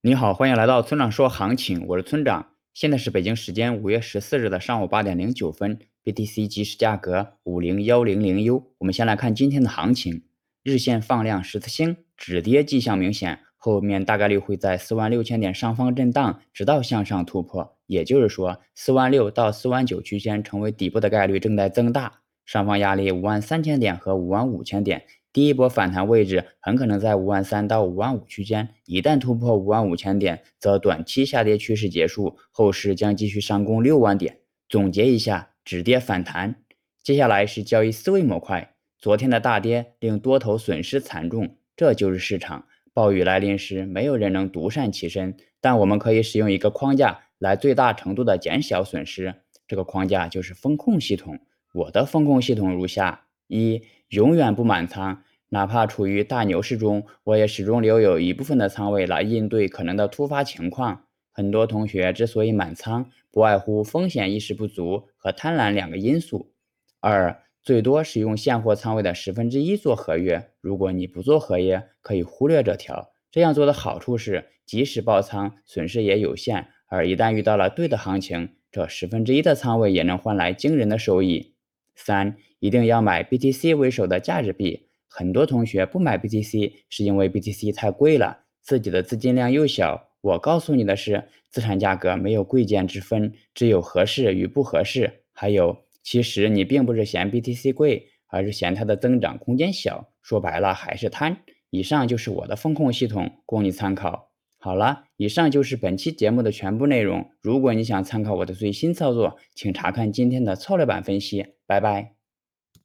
你好，欢迎来到村长说行情，我是村长。现在是北京时间五月十四日的上午八点零九分，BTC 即时价格五零幺零零 U。我们先来看今天的行情，日线放量十字星，止跌迹象明显，后面大概率会在四万六千点上方震荡，直到向上突破。也就是说，四万六到四万九区间成为底部的概率正在增大，上方压力五万三千点和五万五千点。第一波反弹位置很可能在五万三到五万五区间，一旦突破五万五千点，则短期下跌趋势结束，后市将继续上攻六万点。总结一下，止跌反弹。接下来是交易思维模块。昨天的大跌令多头损失惨重，这就是市场。暴雨来临时，没有人能独善其身，但我们可以使用一个框架来最大程度的减小损失。这个框架就是风控系统。我的风控系统如下：一。永远不满仓，哪怕处于大牛市中，我也始终留有一部分的仓位来应对可能的突发情况。很多同学之所以满仓，不外乎风险意识不足和贪婪两个因素。二，最多使用现货仓位的十分之一做合约。如果你不做合约，可以忽略这条。这样做的好处是，即使爆仓，损失也有限；而一旦遇到了对的行情，这十分之一的仓位也能换来惊人的收益。三，一定要买 BTC 为首的价值币。很多同学不买 BTC 是因为 BTC 太贵了，自己的资金量又小。我告诉你的是，资产价格没有贵贱之分，只有合适与不合适。还有，其实你并不是嫌 BTC 贵，而是嫌它的增长空间小。说白了还是贪。以上就是我的风控系统，供你参考。好了，以上就是本期节目的全部内容。如果你想参考我的最新操作，请查看今天的策略版分析。拜拜。